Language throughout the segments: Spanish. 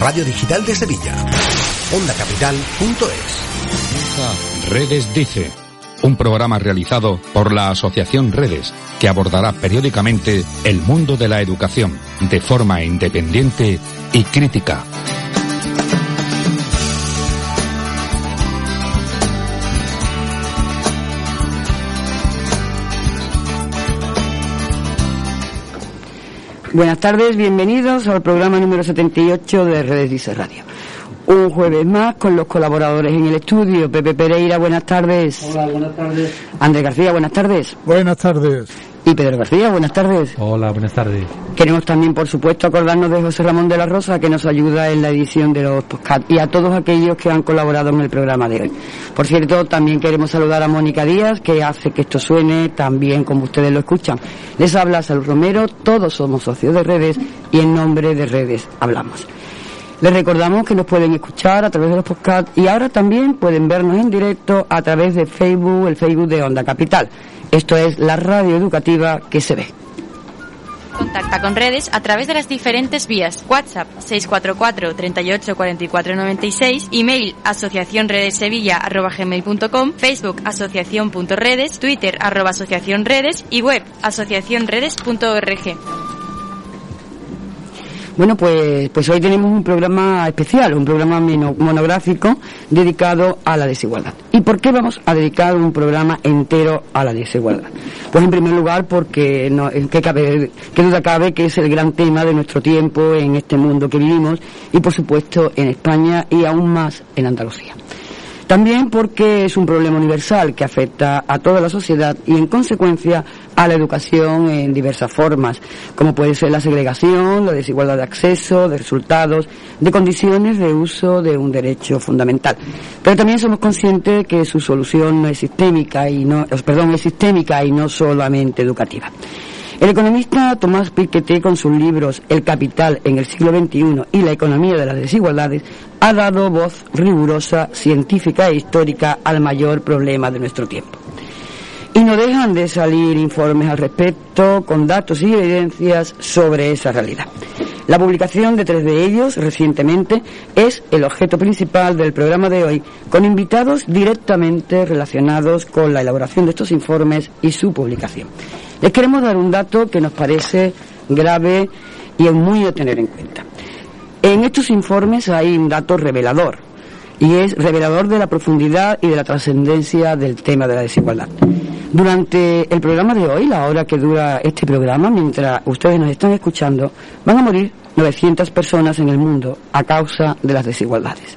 radio digital de Sevilla. OndaCapital.es. Redes Dice, un programa realizado por la Asociación Redes que abordará periódicamente el mundo de la educación de forma independiente y crítica. Buenas tardes, bienvenidos al programa número 78 de Redes Dice Radio. Un jueves más con los colaboradores en el estudio. Pepe Pereira, buenas tardes. Hola, buenas tardes. Andrés García, buenas tardes. Buenas tardes. Y Pedro García, buenas tardes. Hola, buenas tardes. Queremos también, por supuesto, acordarnos de José Ramón de la Rosa, que nos ayuda en la edición de los podcasts, y a todos aquellos que han colaborado en el programa de hoy. Por cierto, también queremos saludar a Mónica Díaz, que hace que esto suene tan bien como ustedes lo escuchan. Les habla Salud Romero, todos somos socios de redes y en nombre de redes hablamos. Les recordamos que nos pueden escuchar a través de los podcasts y ahora también pueden vernos en directo a través de Facebook, el Facebook de Onda Capital. Esto es la radio educativa que se ve. Contacta con redes a través de las diferentes vías. WhatsApp 644 38 44 96, email asociacionredesevilla@gmail.com, Facebook asociación.redes, Twitter arroba asociacionredes y web asociacionredes.org. Bueno, pues, pues hoy tenemos un programa especial, un programa monográfico dedicado a la desigualdad. ¿Y por qué vamos a dedicar un programa entero a la desigualdad? Pues en primer lugar porque no, que, cabe, que duda cabe que es el gran tema de nuestro tiempo en este mundo que vivimos y por supuesto en España y aún más en Andalucía. También porque es un problema universal que afecta a toda la sociedad y en consecuencia a la educación en diversas formas, como puede ser la segregación, la desigualdad de acceso, de resultados, de condiciones de uso de un derecho fundamental. Pero también somos conscientes que su solución no es sistémica y no, os- perdón, es sistémica y no solamente educativa. El economista Tomás Piketty, con sus libros El capital en el siglo XXI y La economía de las desigualdades, ha dado voz rigurosa, científica e histórica al mayor problema de nuestro tiempo. Y no dejan de salir informes al respecto con datos y evidencias sobre esa realidad. La publicación de tres de ellos recientemente es el objeto principal del programa de hoy, con invitados directamente relacionados con la elaboración de estos informes y su publicación. Les queremos dar un dato que nos parece grave y es muy a tener en cuenta. En estos informes hay un dato revelador, y es revelador de la profundidad y de la trascendencia del tema de la desigualdad. Durante el programa de hoy, la hora que dura este programa, mientras ustedes nos están escuchando, van a morir 900 personas en el mundo a causa de las desigualdades.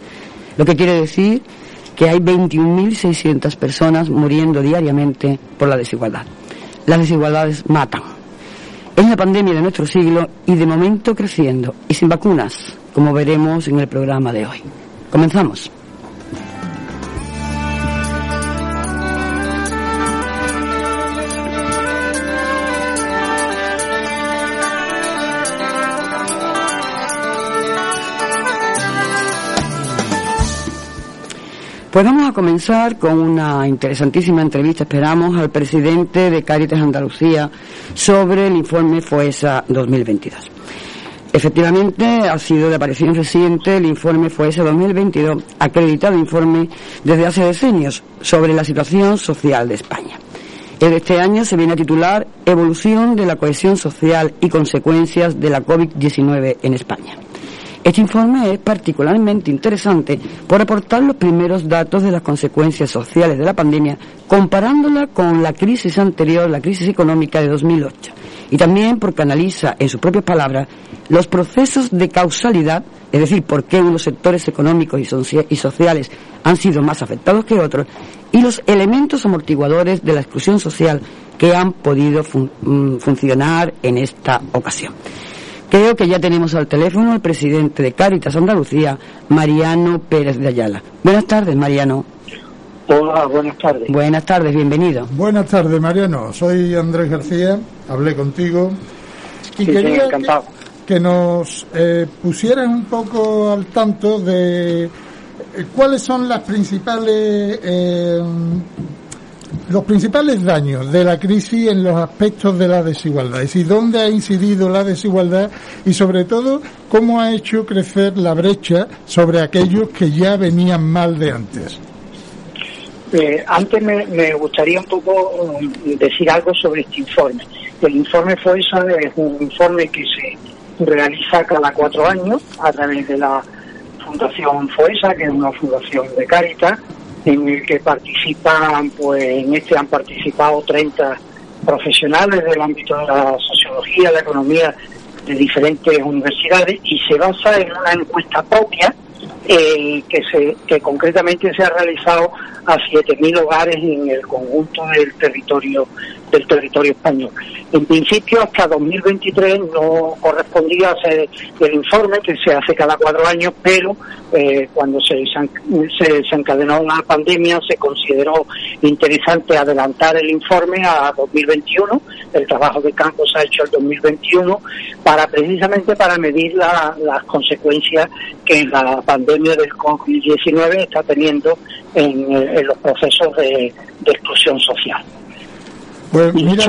Lo que quiere decir que hay 21.600 personas muriendo diariamente por la desigualdad. Las desigualdades matan. Es la pandemia de nuestro siglo y de momento creciendo y sin vacunas, como veremos en el programa de hoy. Comenzamos. Pues vamos a comenzar con una interesantísima entrevista, esperamos, al presidente de Cáritas Andalucía sobre el informe FOESA 2022. Efectivamente, ha sido de aparición reciente el informe FOESA 2022, acreditado informe desde hace decenios sobre la situación social de España. El de este año se viene a titular Evolución de la cohesión social y consecuencias de la COVID-19 en España. Este informe es particularmente interesante por aportar los primeros datos de las consecuencias sociales de la pandemia, comparándola con la crisis anterior, la crisis económica de 2008, y también porque analiza, en sus propias palabras, los procesos de causalidad, es decir, por qué unos sectores económicos y, socia- y sociales han sido más afectados que otros, y los elementos amortiguadores de la exclusión social que han podido mm, funcionar en esta ocasión. Creo que ya tenemos al teléfono al presidente de Cáritas Andalucía, Mariano Pérez de Ayala. Buenas tardes, Mariano. Hola, buenas tardes. Buenas tardes, bienvenido. Buenas tardes, Mariano. Soy Andrés García, hablé contigo y Sí, quería encantado. que, que nos eh, pusieras un poco al tanto de eh, cuáles son las principales eh, los principales daños de la crisis en los aspectos de la desigualdad, es decir, dónde ha incidido la desigualdad y sobre todo cómo ha hecho crecer la brecha sobre aquellos que ya venían mal de antes. Eh, antes me, gustaría un poco um, decir algo sobre este informe. El informe FOESA es un informe que se realiza cada cuatro años a través de la Fundación FOESA, que es una fundación de Cáritas, en el que participan, pues en este han participado 30 profesionales del ámbito de la sociología, la economía de diferentes universidades y se basa en una encuesta propia eh, que se que concretamente se ha realizado a 7.000 hogares en el conjunto del territorio del territorio español. En principio, hasta 2023 no correspondía hacer el informe que se hace cada cuatro años, pero eh, cuando se, se desencadenó la pandemia se consideró interesante adelantar el informe a 2021. El trabajo de campo se ha hecho en 2021 para precisamente para medir las consecuencias que la pandemia del COVID-19 está teniendo en, los procesos de exclusión social. Pues mira,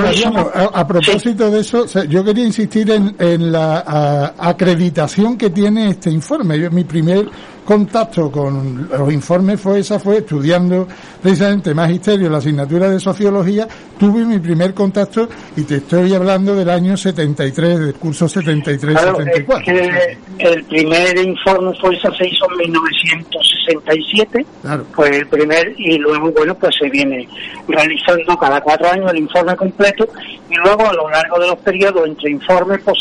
a, propósito de eso, yo quería insistir en, en la acreditación que tiene este informe. Yo, mi primer contacto con los informes fue esa, fue estudiando precisamente magisterio, la asignatura de sociología, tuve mi primer contacto y te estoy hablando del año 73, del curso 73-74. el primer informe fue esa se hizo en 1967, claro. fue el primer, y luego, bueno, pues se viene realizando cada cuatro años el informe completo y luego a lo largo de los periodos entre informes, pues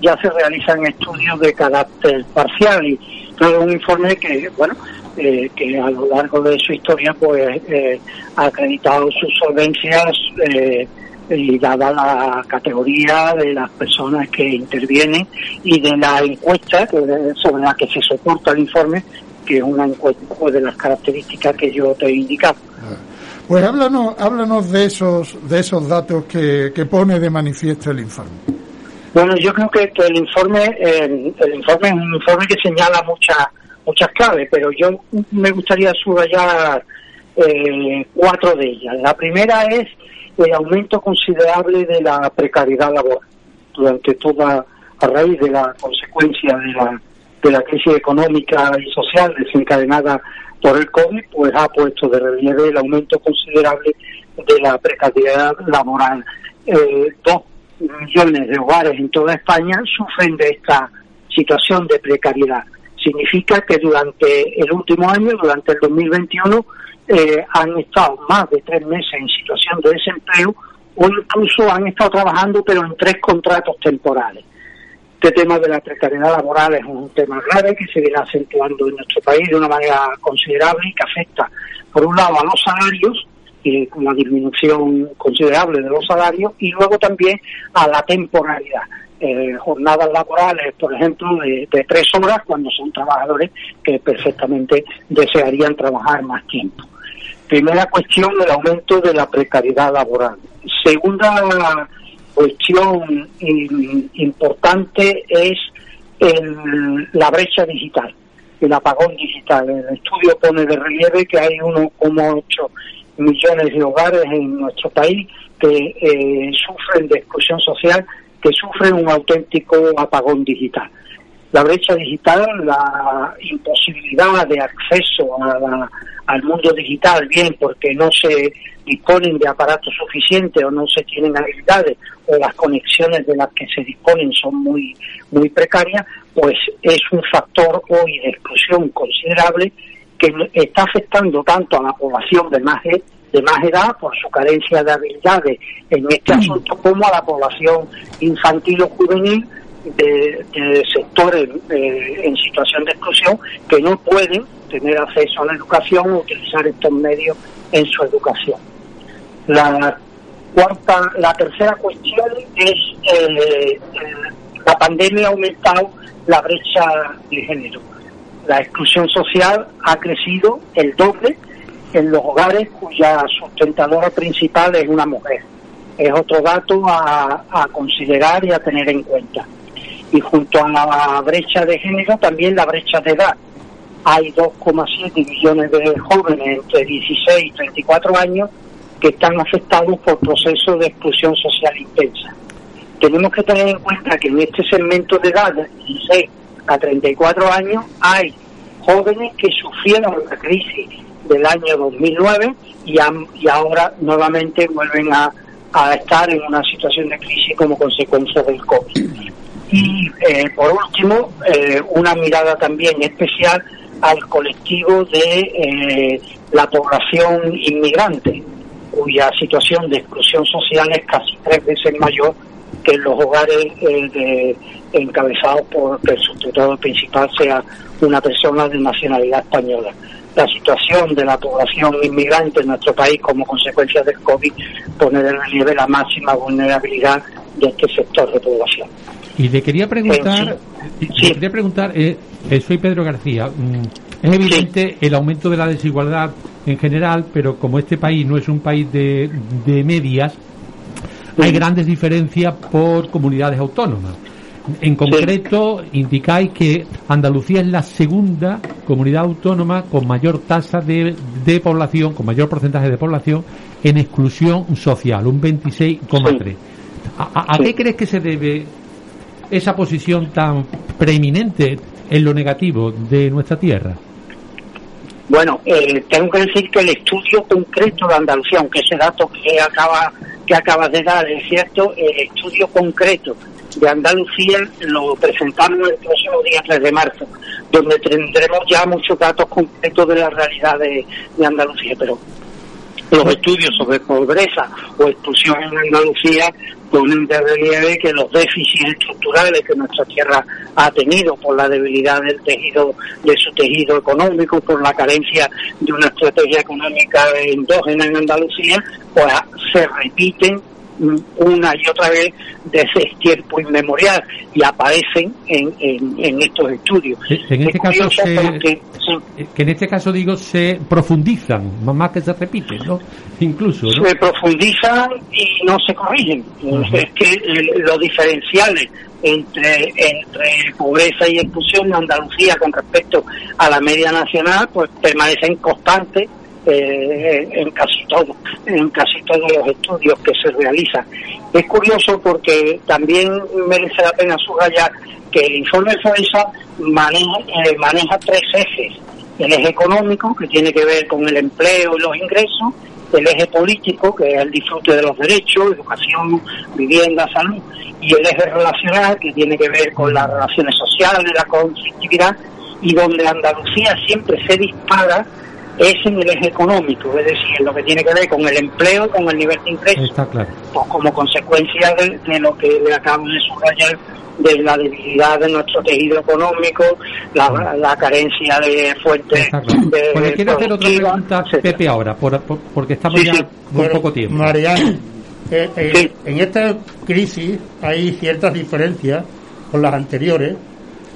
ya se realizan estudios de carácter parcial y todo un informe que, bueno, eh, que a lo largo de su historia pues eh, ha acreditado sus solvencias eh, y dada la categoría de las personas que intervienen y de la encuesta sobre la que se soporta el informe, que es una encuesta pues, de las características que yo te he indicado. Pues háblanos, háblanos de esos, de esos datos que, que pone de manifiesto el informe. Bueno, yo creo que, el informe el, informe es un informe que señala muchas muchas claves, pero yo me gustaría subrayar eh, cuatro de ellas. La primera es el aumento considerable de la precariedad laboral durante toda a raíz de la consecuencia de la de la crisis económica y social desencadenada por el COVID, pues ha puesto de relieve el aumento considerable de la precariedad laboral. Eh, dos millones de hogares en toda España sufren de esta situación de precariedad. Significa que durante el último año, durante el 2021, eh, han estado más de tres meses en situación de desempleo o incluso han estado trabajando pero en tres contratos temporales. Este tema de la precariedad laboral es un tema grave que se viene acentuando en nuestro país de una manera considerable y que afecta, por un lado, a los salarios con una disminución considerable de los salarios y luego también a la temporalidad. Eh, jornadas laborales, por ejemplo, de, tres horas cuando son trabajadores que perfectamente desearían trabajar más tiempo. Primera cuestión, el aumento de la precariedad laboral. Segunda cuestión importante es la brecha digital, el apagón digital. El estudio pone de relieve que hay 1,8 millones de hogares en nuestro país que eh, sufren de exclusión social, que sufren un auténtico apagón digital. La brecha digital, la imposibilidad de acceso al mundo digital, bien porque no se disponen de aparatos suficientes o no se tienen habilidades o las conexiones de las que se disponen son muy, muy precarias, pues es un factor hoy de exclusión considerable que está afectando tanto a la población de más, de más edad por su carencia de habilidades en este mm. asunto como a la población infantil o juvenil de, sectores eh, en situación de exclusión que no pueden tener acceso a la educación o utilizar estos medios en su educación. La cuarta, la tercera cuestión es eh, la pandemia ha aumentado la brecha de género la exclusión social ha crecido el doble en los hogares cuya sustentadora principal es una mujer. Es otro dato a, considerar y a tener en cuenta. Y junto a la brecha de género, también la brecha de edad. Hay 2,7 millones de jóvenes entre 16 y 34 años que están afectados por procesos de exclusión social intensa. Tenemos que tener en cuenta que en este segmento de edad, de 16 a 34 años, hay jóvenes que sufrieron la crisis del año 2009 y, y ahora nuevamente vuelven a, estar en una situación de crisis como consecuencia del COVID. Y eh, por último, eh, una mirada también especial al colectivo de eh, la población inmigrante, cuya situación de exclusión social es casi tres veces mayor que en los hogares de, encabezados por que el sustituto principal sea una persona de nacionalidad española. La situación de la población inmigrante en nuestro país como consecuencia del COVID pone de relieve la máxima vulnerabilidad de este sector de población. Y le quería preguntar, le quería preguntar, eh, eh, soy Pedro García. Mm, es evidente el aumento de la desigualdad en general, pero como este país no es un país de, de medias, hay grandes diferencias por comunidades autónomas. En concreto, indicáis que Andalucía es la segunda comunidad autónoma con mayor tasa de, de población, con mayor porcentaje de población en exclusión social, un 26,3. ¿A, a qué crees que se debe esa posición tan preeminente en lo negativo de nuestra tierra? Bueno, eh, tengo que decir que el estudio concreto de Andalucía, aunque ese dato que acaba que acabas de dar es cierto, el estudio concreto de Andalucía lo presentamos el próximo día 3 de marzo, donde tendremos ya muchos datos concretos de la realidad de, de Andalucía, pero los estudios sobre pobreza o exclusión en Andalucía ponen de relieve que los déficits estructurales que nuestra tierra ha tenido por la debilidad del tejido, de su tejido económico, por la carencia de una estrategia económica endógena en Andalucía, pues se repiten una y otra vez desde tiempo inmemorial y aparecen en, en, estos estudios. En este caso que en este caso digo se profundizan, más que se repiten, ¿no? Incluso. Se profundizan y no se corrigen. Es que los diferenciales entre, entre pobreza y exclusión en Andalucía con respecto a la media nacional pues permanecen constantes eh, en casi todo, en casi todos los estudios que se realizan. Es curioso porque también merece la pena subrayar que el informe FOESA maneja, eh, maneja tres ejes. El eje económico, que tiene que ver con el empleo y los ingresos, el eje político, que es el disfrute de los derechos, educación, vivienda, salud, y el eje relacional, que tiene que ver con las relaciones sociales, la conflictividad, y donde Andalucía siempre se dispara es en el eje económico, es decir, en lo que tiene que ver con el empleo, con el nivel de ingresos, Está claro. pues como consecuencia de, lo que le acabo de subrayar de la debilidad de nuestro tejido económico, la, carencia de fuentes de pues quiero hacer otra pregunta, Pepe, ahora, porque estamos ya muy poco tiempo. Mariano, eh, eh, en esta crisis hay ciertas diferencias con las anteriores,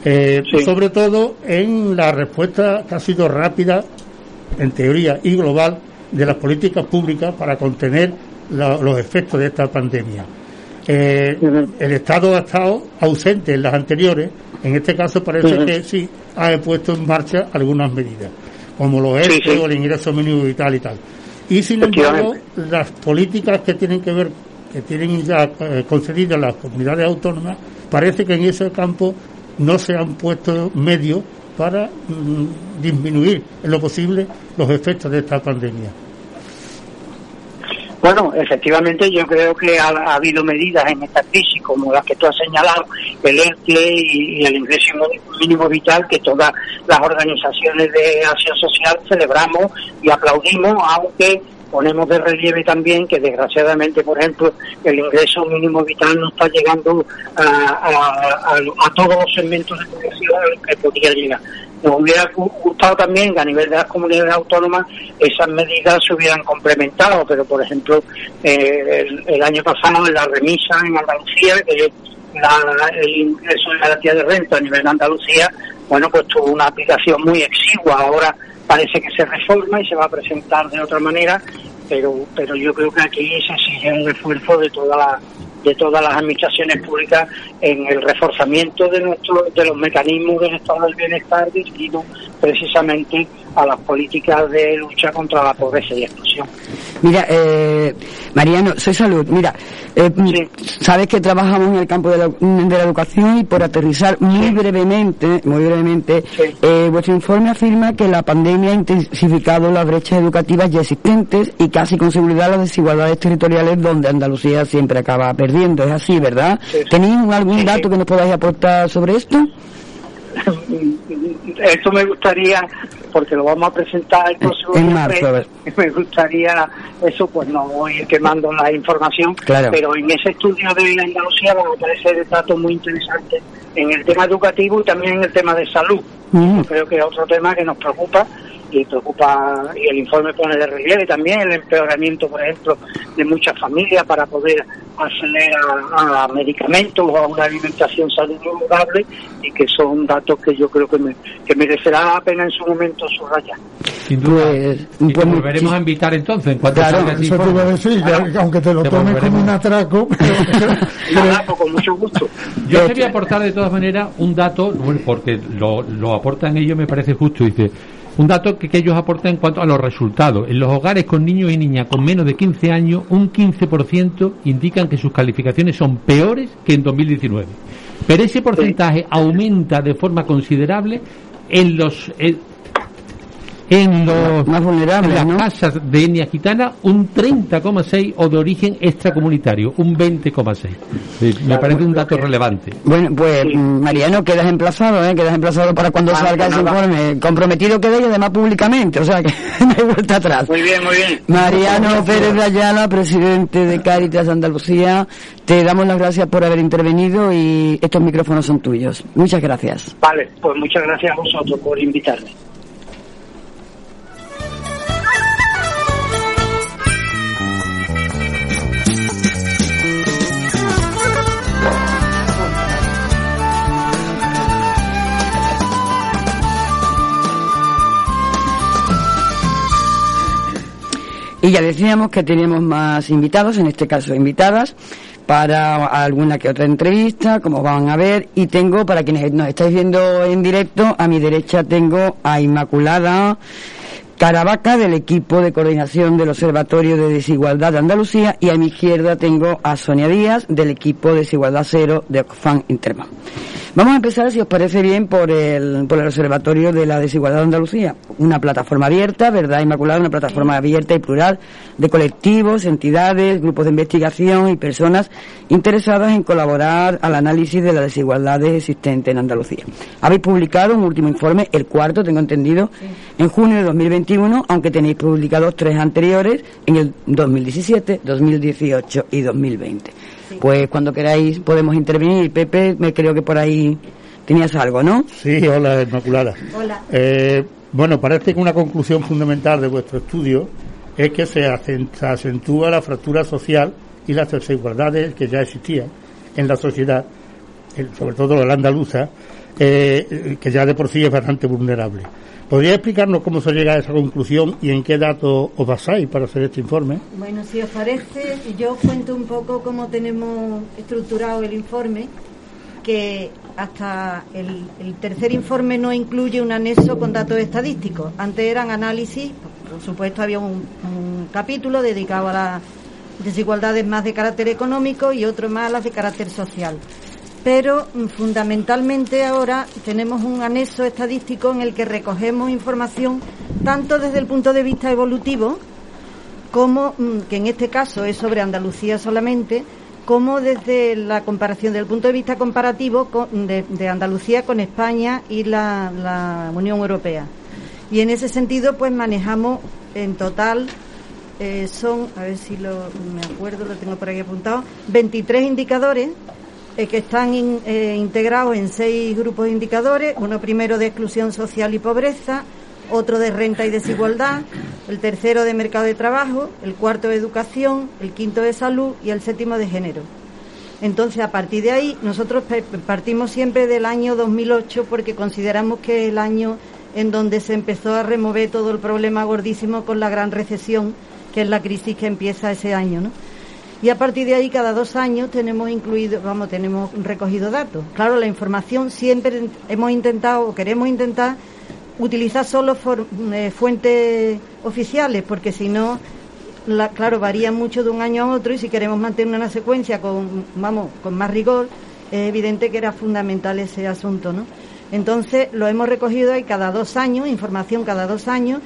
eh, sobre todo en la respuesta que ha sido rápida en teoría y global de las políticas públicas para contener los efectos de esta pandemia. Eh, el Estado ha estado ausente en las anteriores, en este caso parece que sí ha puesto en marcha algunas medidas, como lo es el ingreso mínimo vital y tal. Y sin embargo, las políticas que tienen que ver, que tienen ya eh, concedidas las comunidades autónomas, parece que en ese campo no se han puesto medios para mm, disminuir en lo posible los efectos de esta pandemia. Bueno, efectivamente yo creo que ha, habido medidas en esta crisis como las que tú has señalado, el ERTE y, el ingreso mínimo vital que todas las organizaciones de acción social celebramos y aplaudimos, aunque ponemos de relieve también que desgraciadamente, por ejemplo, el ingreso mínimo vital no está llegando a, todos los segmentos de población a los que podría llegar. Nos hubiera gustado también que a nivel de las comunidades autónomas esas medidas se hubieran complementado, pero por ejemplo, eh, el, año pasado en la remisa en Andalucía, que el ingreso de garantía de renta a nivel de Andalucía, bueno, pues tuvo una aplicación muy exigua. Ahora parece que se reforma y se va a presentar de otra manera, pero pero yo creo que aquí se exige un esfuerzo de toda la de todas las administraciones públicas en el reforzamiento de nuestro, de los mecanismos del estado del bienestar dirigidos precisamente a las políticas de lucha contra la pobreza y exclusión. Mira, eh, Mariano, soy Salud. Mira, eh, sabes que trabajamos en el campo de la, de la educación y por aterrizar muy brevemente, muy brevemente, eh, vuestro informe afirma que la pandemia ha intensificado las brechas educativas ya existentes y casi con seguridad las desigualdades territoriales donde Andalucía siempre acaba perdiendo. Es así, ¿verdad? ¿Tenéis algún dato que nos podáis aportar sobre esto? Esto me gustaría, porque lo vamos a presentar el próximo en marzo, me gustaría, eso pues no voy quemando la información, pero en ese estudio de Andalucía van a aparecer datos muy interesantes en el tema educativo y también en el tema de salud. Mm. creo que es otro tema que nos preocupa y preocupa y el informe pone de relieve también el empeoramiento, por ejemplo, de muchas familias para poder acceder a, medicamentos o a una alimentación saludable y que son datos que yo creo que, me, que merecerá la pena en su momento subrayar. Sin duda. Pues, y pues, volveremos a invitar entonces en cuanto claro, eso te iba a decir, aunque te lo tomes como un atraco. Pero, con mucho gusto. Yo quería aportar de todas maneras un dato, porque lo, lo aportan ellos, me parece justo. Dice un dato que, ellos aportan en cuanto a los resultados. En los hogares con niños y niñas con menos de 15 años, un 15% indican que sus calificaciones son peores que en 2019. Pero ese porcentaje aumenta de forma considerable en los en los más vulnerables, las casas de etnia gitana un 30,6 o de origen extracomunitario un 20,6 me parece un dato relevante. Bueno pues Mariano quedas emplazado ¿eh? quedas emplazado para cuando salga ese informe. Comprometido queda y además públicamente o sea que no hay vuelta atrás. Muy bien muy bien. Mariano Pérez de Ayala presidente de Cáritas Andalucía te damos las gracias por haber intervenido y estos micrófonos son tuyos. Muchas gracias. Vale pues muchas gracias a vosotros por invitarme Y ya decíamos que teníamos más invitados, en este caso invitadas, para alguna que otra entrevista, como van a ver, y tengo, para quienes nos estáis viendo en directo, a mi derecha tengo a Inmaculada Caravaca del equipo de coordinación del Observatorio de Desigualdad de Andalucía y a mi izquierda tengo a Sonia Díaz del equipo de Desigualdad Cero de Ocfan Interma. Vamos a empezar, si os parece bien, por el, por el Observatorio de la Desigualdad de Andalucía. Una plataforma abierta, ¿verdad, Inmaculada? Una plataforma abierta y plural de colectivos, entidades, grupos de investigación y personas interesadas en colaborar al análisis de las desigualdades existentes en Andalucía. Habéis publicado un último informe, el cuarto, tengo entendido, en junio de 2021, aunque tenéis publicados tres anteriores en el 2017, 2018 y 2020. Pues cuando queráis podemos intervenir. Pepe, me creo que por ahí tenías algo, ¿no? Sí, hola, Inmaculada. Hola. Eh, bueno, parece que una conclusión fundamental de vuestro estudio es que se acentúa la fractura social y las desigualdades que ya existían en la sociedad, sobre todo la andaluza, eh, que ya de por sí es bastante vulnerable. ¿Podría explicarnos cómo se llega a esa conclusión y en qué datos os basáis para hacer este informe? Bueno, si os parece, yo cuento un poco cómo tenemos estructurado el informe, que hasta el, tercer informe no incluye un anexo con datos estadísticos. Antes eran análisis, por supuesto había un, un capítulo dedicado a las desigualdades más de carácter económico y otro más a las de carácter social pero mm, fundamentalmente ahora tenemos un anexo estadístico en el que recogemos información tanto desde el punto de vista evolutivo, como mm, que en este caso es sobre Andalucía solamente, como desde la comparación, del punto de vista comparativo de, Andalucía con España y la, Unión Europea. Y en ese sentido, pues manejamos en total, eh, son, a ver si lo, me acuerdo, lo tengo por aquí apuntado, 23 indicadores eh, que están eh, integrados en seis grupos de indicadores, uno primero de exclusión social y pobreza, otro de renta y desigualdad, el tercero de mercado de trabajo, el cuarto de educación, el quinto de salud y el séptimo de género. Entonces, a partir de ahí, nosotros partimos siempre del año 2008 porque consideramos que es el año en donde se empezó a remover todo el problema gordísimo con la gran recesión, que es la crisis que empieza ese año, ¿no? Y a partir de ahí cada dos años tenemos incluido, vamos, tenemos recogido datos. Claro, la información siempre hemos intentado o queremos intentar utilizar solo eh, fuentes oficiales, porque si no la, claro, varía mucho de un año a otro y si queremos mantener una secuencia con, vamos, con más rigor, es evidente que era fundamental ese asunto, ¿no? Entonces lo hemos recogido ahí cada dos años, información cada dos años,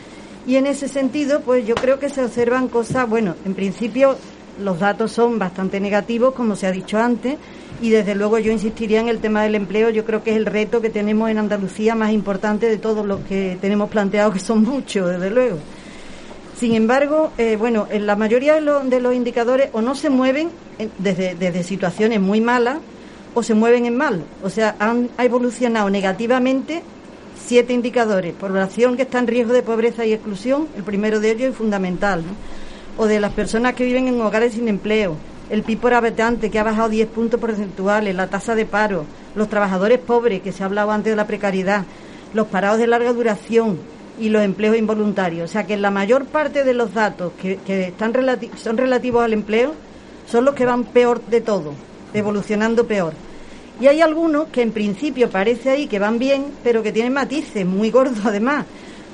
y en ese sentido, pues yo creo que se observan cosas, bueno, en principio los datos son bastante negativos, como se ha dicho antes, y desde luego yo insistiría en el tema del empleo, yo creo que es el reto que tenemos en Andalucía más importante de todos los que tenemos planteado, que son muchos, desde luego. Sin embargo, eh, bueno, en la mayoría de, los indicadores o no se mueven desde, desde situaciones muy malas o se mueven en mal. O sea, han ha evolucionado negativamente siete indicadores. Población que está en riesgo de pobreza y exclusión, el primero de ellos es fundamental. O de las personas que viven en hogares sin empleo, el PIB por habitante que ha bajado 10 puntos porcentuales, la tasa de paro, los trabajadores pobres, que se ha hablado antes de la precariedad, los parados de larga duración y los empleos involuntarios. O sea que la mayor parte de los datos que, están son relativos al empleo son los que van peor de todo, evolucionando peor. Y hay algunos que en principio parece ahí que van bien, pero que tienen matices muy gordos además.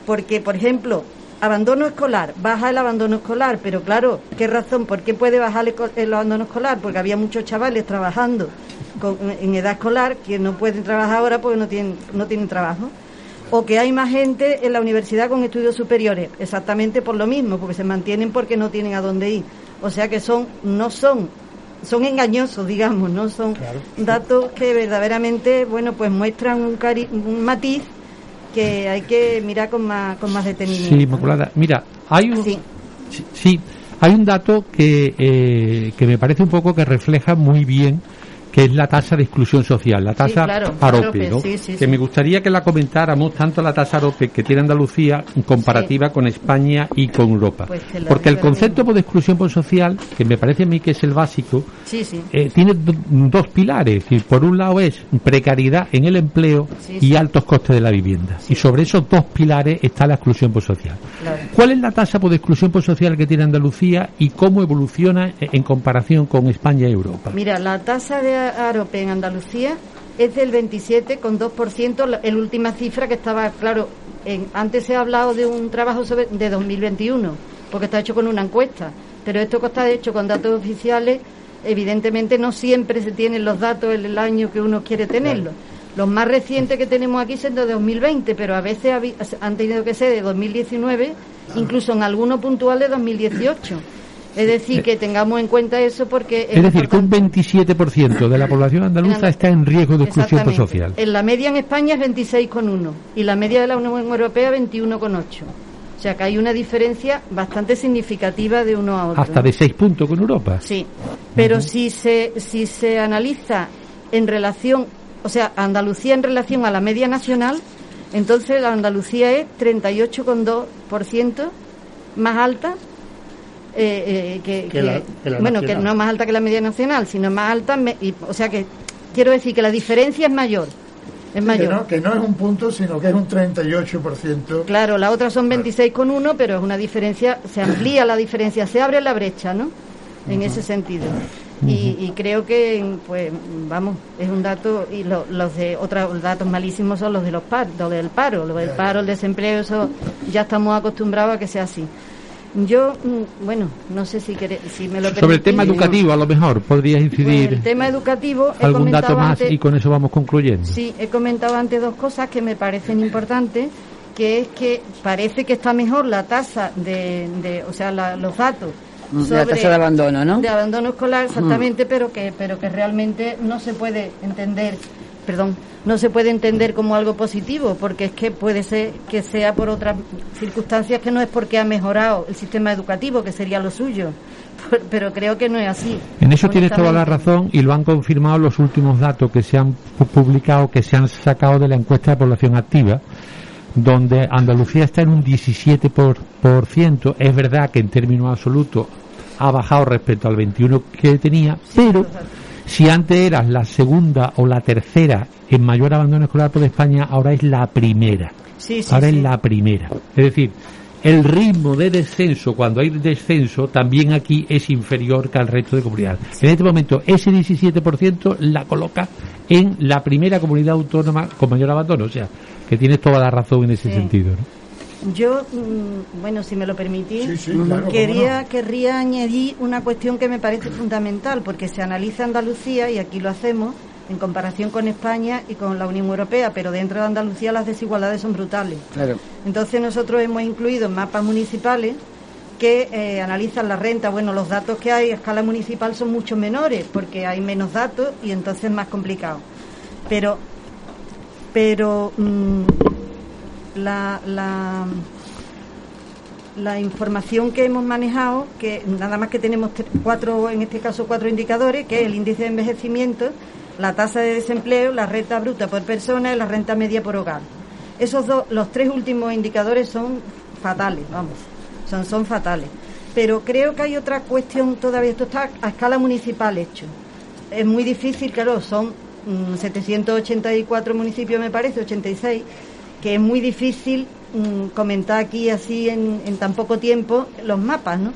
Porque, por ejemplo, abandono escolar, baja el abandono escolar, pero claro, ¿qué razón? ¿Por qué puede bajar el, abandono escolar? Porque había muchos chavales trabajando en edad escolar que no pueden trabajar ahora porque no tienen, no tienen trabajo. O que hay más gente en la universidad con estudios superiores, exactamente por lo mismo, porque se mantienen porque no tienen a dónde ir. O sea que son, no son, son engañosos, digamos, no son datos que verdaderamente, bueno, pues muestran un, un matiz que hay que mirar con más, con más detenimiento. Sí, Inmaculada. Mira, hay un, sí. hay un dato que, eh, que me parece un poco que refleja muy bien que es la tasa de exclusión social, la tasa AROPE, ¿no? que me gustaría que la comentáramos tanto la tasa AROPE que tiene Andalucía en comparativa con España y con Europa. Pues Porque el concepto de exclusión social, que me parece a mí que es el básico, eh, tiene dos pilares. Y por un lado es precariedad en el empleo y altos costes de la vivienda. Y sobre esos dos pilares está la exclusión social. ¿Cuál es la tasa de exclusión social que tiene Andalucía y cómo evoluciona en comparación con España y Europa? Mira, la tasa de AROPE en Andalucía es del 27,2%, la, última cifra que estaba, claro, en, antes se ha hablado de un trabajo sobre, de 2021, porque está hecho con una encuesta, pero esto que está hecho con datos oficiales, evidentemente no siempre se tienen los datos en el año que uno quiere tenerlos. Los más recientes que tenemos aquí son de 2020, pero a veces han tenido que ser de 2019, incluso en algunos puntuales de 2018. Es decir, que tengamos en cuenta eso porque... Es, decir, que un 27% de la población andaluza está en riesgo de exclusión social. En la media en España es 26,1 y la media de la Unión Europea 21,8. O sea que hay una diferencia bastante significativa de uno a otro. Hasta de 6 puntos con Europa. Sí, pero si, se, si se analiza en relación, o sea, Andalucía en relación a la media nacional, entonces la Andalucía es 38,2% más alta eh, eh, que, bueno, que no más alta que la media nacional, sino más alta, y, o sea que quiero decir que la diferencia es mayor. Es mayor. Que, no, es un punto, sino que es un 38%. Claro, la otra son 26,1, pero es una diferencia, se amplía la diferencia, se abre la brecha, ¿no? En ese sentido. Y, creo que, pues, vamos, es un dato, y los de otros datos malísimos son los de los par, los del paro, los del paro, el desempleo, eso ya estamos acostumbrados a que sea así. Yo, mm, bueno, no sé si, si me lo Sobre el tema educativo, a lo mejor, podrías incidir. el tema educativo. ¿Algún dato más y con eso vamos concluyendo? Sí, he comentado antes dos cosas que me parecen importantes, que es que parece que está mejor la tasa de, o sea, los datos. Sobre, la tasa de abandono, ¿no? De abandono escolar, exactamente, pero que pero que realmente no se puede entender perdón, no se puede entender como algo positivo, porque es que puede ser que sea por otras circunstancias que no es porque ha mejorado el sistema educativo, que sería lo suyo. Pero creo que no es así. En eso tienes toda la razón y lo han confirmado los últimos datos que se han publicado, que se han sacado de la encuesta de población activa, donde Andalucía está en un 17%. Es verdad que en términos absolutos ha bajado respecto al 21 que tenía, pero si antes eras la segunda o la tercera en mayor abandono escolar por España, ahora es la primera. ahora es la primera. Es decir, el ritmo de descenso, cuando hay descenso, también aquí es inferior que al resto de comunidades. En este momento, ese 17% la coloca en la primera comunidad autónoma con mayor abandono. O sea, que tienes toda la razón en ese sentido. Yo, mm, bueno, si me lo permitís, quería, querría añadir una cuestión que me parece fundamental, porque se analiza Andalucía, y aquí lo hacemos, en comparación con España y con la Unión Europea, pero dentro de Andalucía las desigualdades son brutales. Entonces nosotros hemos incluido mapas municipales que eh, analizan la renta. Bueno, los datos que hay a escala municipal son mucho menores porque hay menos datos y entonces es más complicado. Pero, pero mm, la, la, información que hemos manejado, que nada más que tenemos cuatro, en este caso cuatro indicadores, que es el índice de envejecimiento, la tasa de desempleo, la renta bruta por persona y la renta media por hogar. Esos dos, los tres últimos indicadores son fatales, vamos, son, son fatales. Pero creo que hay otra cuestión todavía, esto está a escala municipal hecho. Es muy difícil, claro, son 784 mm, municipios, me parece, 86, que es muy difícil mm, comentar aquí así en, en tan poco tiempo los mapas, ¿no?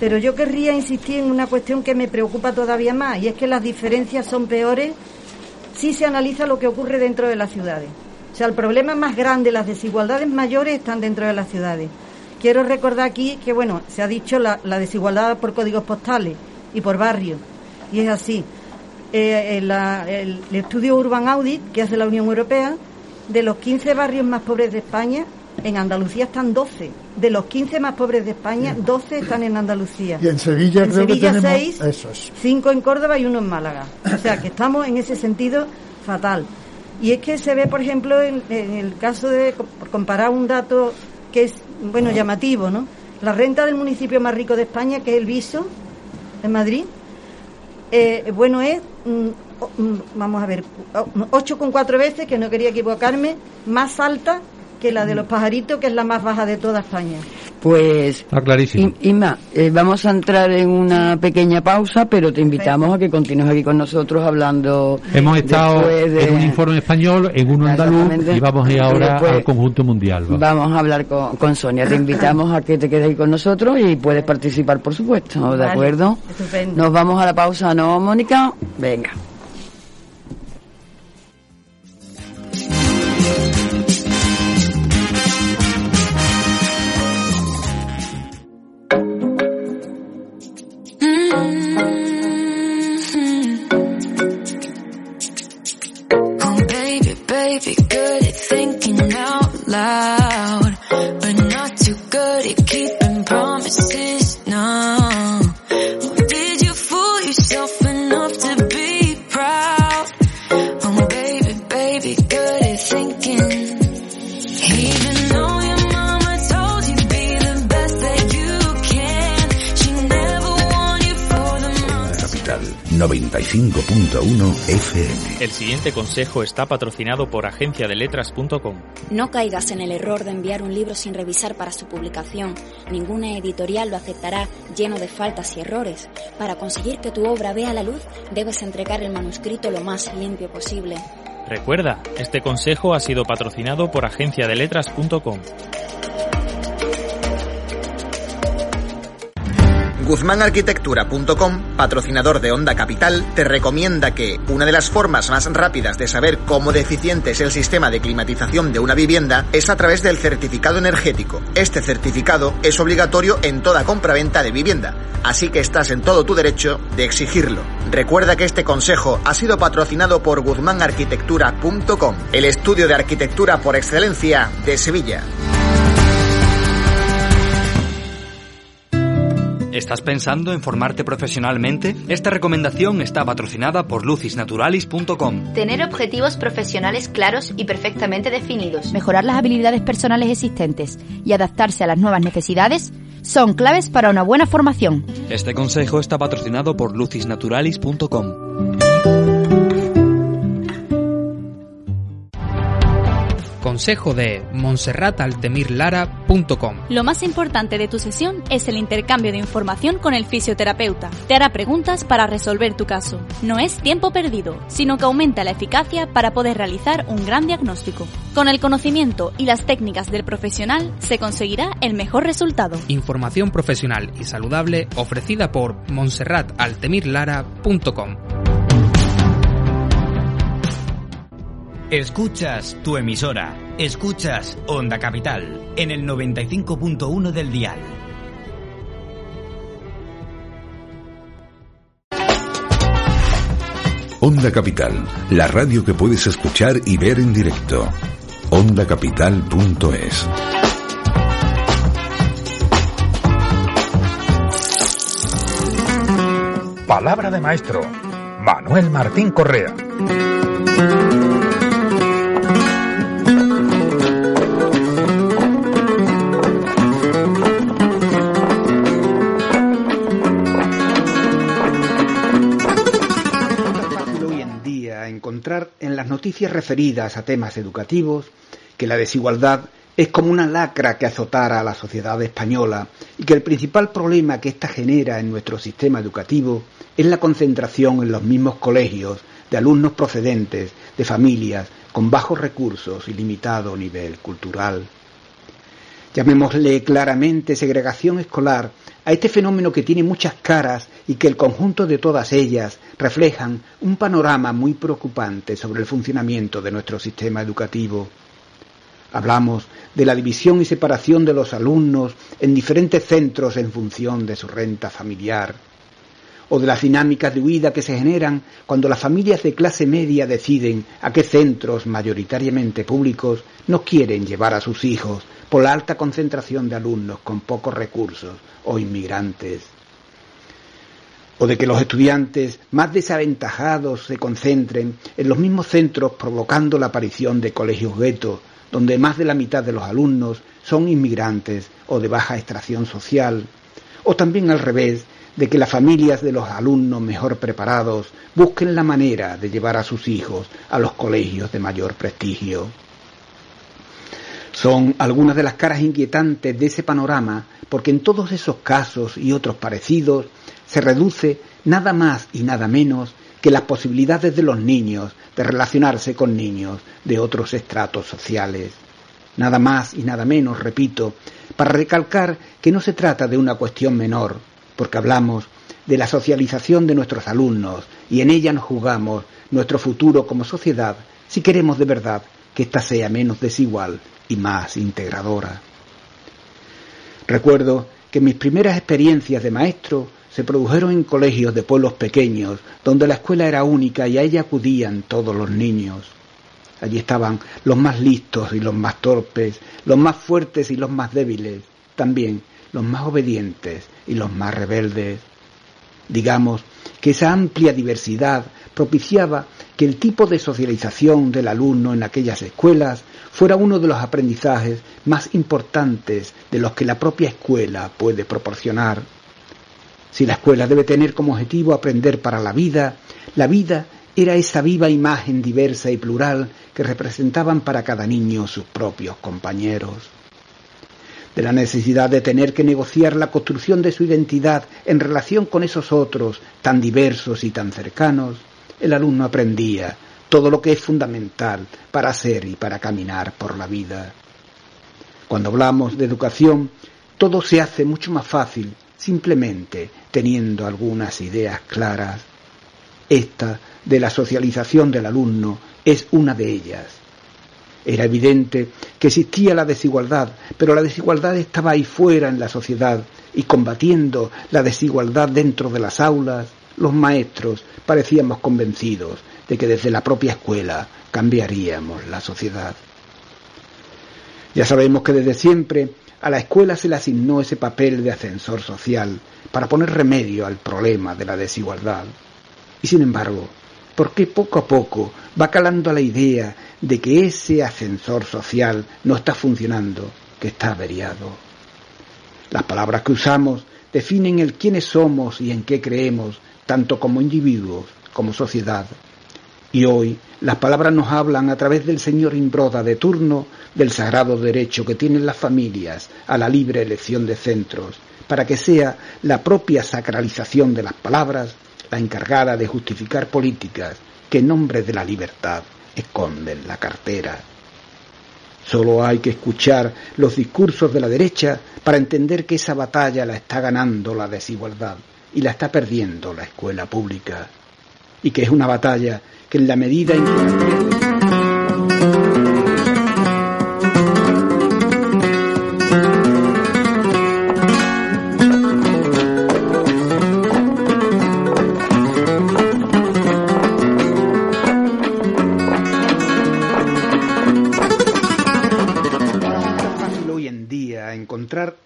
Pero yo querría insistir en una cuestión que me preocupa todavía más, y es que las diferencias son peores si se analiza lo que ocurre dentro de las ciudades. O sea, el problema más grande, las desigualdades mayores están dentro de las ciudades. Quiero recordar aquí que, bueno, se ha dicho la, desigualdad por códigos postales y por barrios, y es así. Eh, el, estudio Urban Audit que hace la Unión Europea, de los 15 barrios más pobres de España, en Andalucía están 12. De los 15 más pobres de España, 12 están en Andalucía. Y en Sevilla en Sevilla 6, 5 en Córdoba y 1 en Málaga. O sea que estamos en ese sentido fatal. Y es que se ve, por ejemplo, en, el caso de comparar un dato que es, bueno, llamativo, ¿no? La renta del municipio más rico de España, que es el Viso, en Madrid, eh, bueno, es, mm, vamos a ver, 8,4 veces, que no quería equivocarme, más alta que la de los pajaritos, que es la más baja de toda España. Pues, Está clarísimo. Inma, eh, vamos a entrar en una pequeña pausa, pero te invitamos a que continúes aquí con nosotros hablando. Hemos estado en un informe español, en uno andaluz, y vamos a ir ahora al conjunto mundial. Vamos a hablar con, Sonia. Te invitamos a que te quedes ahí con nosotros y puedes participar, por supuesto. ¿De acuerdo? Estupendo. Nos vamos a la pausa, ¿no, Mónica? Venga. El siguiente consejo está patrocinado por agenciadeletras.com. No caigas en el error de enviar un libro sin revisar para su publicación. Ninguna editorial lo aceptará lleno de faltas y errores. Para conseguir que tu obra vea la luz, debes entregar el manuscrito lo más limpio posible. Recuerda, este consejo ha sido patrocinado por agenciadeletras.com. GuzmánArquitectura.com, patrocinador de Onda Capital, te recomienda que una de las formas más rápidas de saber cómo deficiente es el sistema de climatización de una vivienda es a través del certificado energético. Este certificado es obligatorio en toda compraventa de vivienda, así que estás en todo tu derecho de exigirlo. Recuerda que este consejo ha sido patrocinado por GuzmánArquitectura.com, el estudio de arquitectura por excelencia de Sevilla. ¿Estás pensando en formarte profesionalmente? Esta recomendación está patrocinada por lucisnaturalis.com. Tener objetivos profesionales claros y perfectamente definidos. Mejorar las habilidades personales existentes y adaptarse a las nuevas necesidades son claves para una buena formación. Este consejo está patrocinado por lucisnaturalis.com. consejo de monserrataltemirlara.com. Lo más importante de tu sesión es el intercambio de información con el fisioterapeuta. Te hará preguntas para resolver tu caso. No es tiempo perdido, sino que aumenta la eficacia para poder realizar un gran diagnóstico. Con el conocimiento y las técnicas del profesional se conseguirá el mejor resultado. Información profesional y saludable ofrecida por monserrataltemirlara.com. Escuchas tu emisora Escuchas Onda Capital en el 95.1 del dial. Onda Capital, la radio que puedes escuchar y ver en directo. ondacapital.es. Palabra de maestro. Manuel Martín Correa. Referidas a temas educativos que la desigualdad es como una lacra que azotara a la sociedad española y que el principal problema que ésta genera en nuestro sistema educativo es la concentración en los mismos colegios de alumnos procedentes de familias con bajos recursos y limitado nivel cultural. Llamémosle claramente segregación escolar a este fenómeno que tiene muchas caras y que el conjunto de todas ellas reflejan un panorama muy preocupante sobre el funcionamiento de nuestro sistema educativo. Hablamos de la división y separación de los alumnos en diferentes centros en función de su renta familiar, o de las dinámicas de huida que se generan cuando las familias de clase media deciden a qué centros mayoritariamente públicos no quieren llevar a sus hijos por la alta concentración de alumnos con pocos recursos o inmigrantes. O de que los estudiantes más desaventajados se concentren en los mismos centros provocando la aparición de colegios guetos, donde más de la mitad de los alumnos son inmigrantes o de baja extracción social. O también al revés, de que las familias de los alumnos mejor preparados busquen la manera de llevar a sus hijos a los colegios de mayor prestigio. Son algunas de las caras inquietantes de ese panorama porque en todos esos casos y otros parecidos se reduce nada más y nada menos que las posibilidades de los niños de relacionarse con niños de otros estratos sociales. Nada más y nada menos, repito, para recalcar que no se trata de una cuestión menor, porque hablamos de la socialización de nuestros alumnos y en ella nos jugamos nuestro futuro como sociedad si queremos de verdad que ésta sea menos desigual y más integradora. Recuerdo que mis primeras experiencias de maestro se produjeron en colegios de pueblos pequeños, donde la escuela era única y a ella acudían todos los niños. Allí estaban los más listos y los más torpes, los más fuertes y los más débiles, también los más obedientes y los más rebeldes. Digamos que esa amplia diversidad propiciaba que el tipo de socialización del alumno en aquellas escuelas fuera uno de los aprendizajes más importantes de los que la propia escuela puede proporcionar. Si la escuela debe tener como objetivo aprender para la vida, la vida era esa viva imagen diversa y plural que representaban para cada niño sus propios compañeros. De la necesidad de tener que negociar la construcción de su identidad en relación con esos otros tan diversos y tan cercanos, el alumno aprendía todo lo que es fundamental para ser y para caminar por la vida. Cuando hablamos de educación, todo se hace mucho más fácil simplemente teniendo algunas ideas claras. Esta de la socialización del alumno es una de ellas. Era evidente que existía la desigualdad, pero la desigualdad estaba ahí fuera en la sociedad y combatiendo la desigualdad dentro de las aulas, los maestros parecíamos convencidos de que desde la propia escuela cambiaríamos la sociedad. Ya sabemos que desde siempre a la escuela se le asignó ese papel de ascensor social para poner remedio al problema de la desigualdad. Y sin embargo, ¿por qué poco a poco va calando la idea de que ese ascensor social no está funcionando, que está averiado? Las palabras que usamos definen el quiénes somos y en qué creemos, tanto como individuos como sociedad. Y hoy las palabras nos hablan a través del señor Imbroda de turno del sagrado derecho que tienen las familias a la libre elección de centros, para que sea la propia sacralización de las palabras la encargada de justificar políticas que en nombre de la libertad esconden la cartera. Solo hay que escuchar los discursos de la derecha para entender que esa batalla la está ganando la desigualdad y la está perdiendo la escuela pública, y que es una batalla que en la medida en que...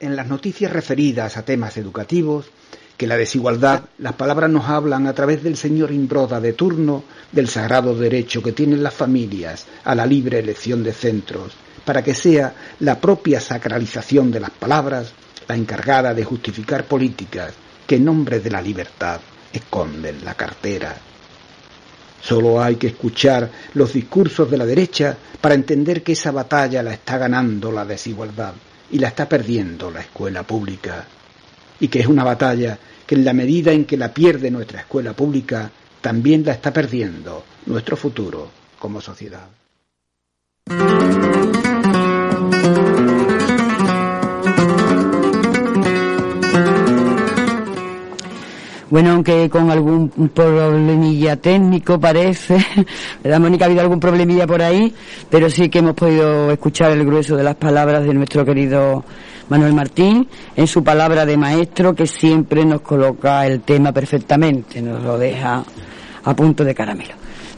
en las noticias referidas a temas educativos que la desigualdad, las palabras nos hablan a través del señor Imbroda de turno del sagrado derecho que tienen las familias a la libre elección de centros, para que sea la propia sacralización de las palabras la encargada de justificar políticas que en nombre de la libertad esconden la cartera. Solo hay que escuchar los discursos de la derecha para entender que esa batalla la está ganando la desigualdad y la está perdiendo la escuela pública. Y que es una batalla que en la medida en que la pierde nuestra escuela pública, también la está perdiendo nuestro futuro como sociedad. Bueno, aunque con algún problemilla técnico parece, ¿verdad, Mónica? Ha habido algún problemilla por ahí, pero sí que hemos podido escuchar el grueso de las palabras de nuestro querido Manuel Martín en su palabra de maestro que siempre nos coloca el tema perfectamente, nos lo deja a punto de caramelo.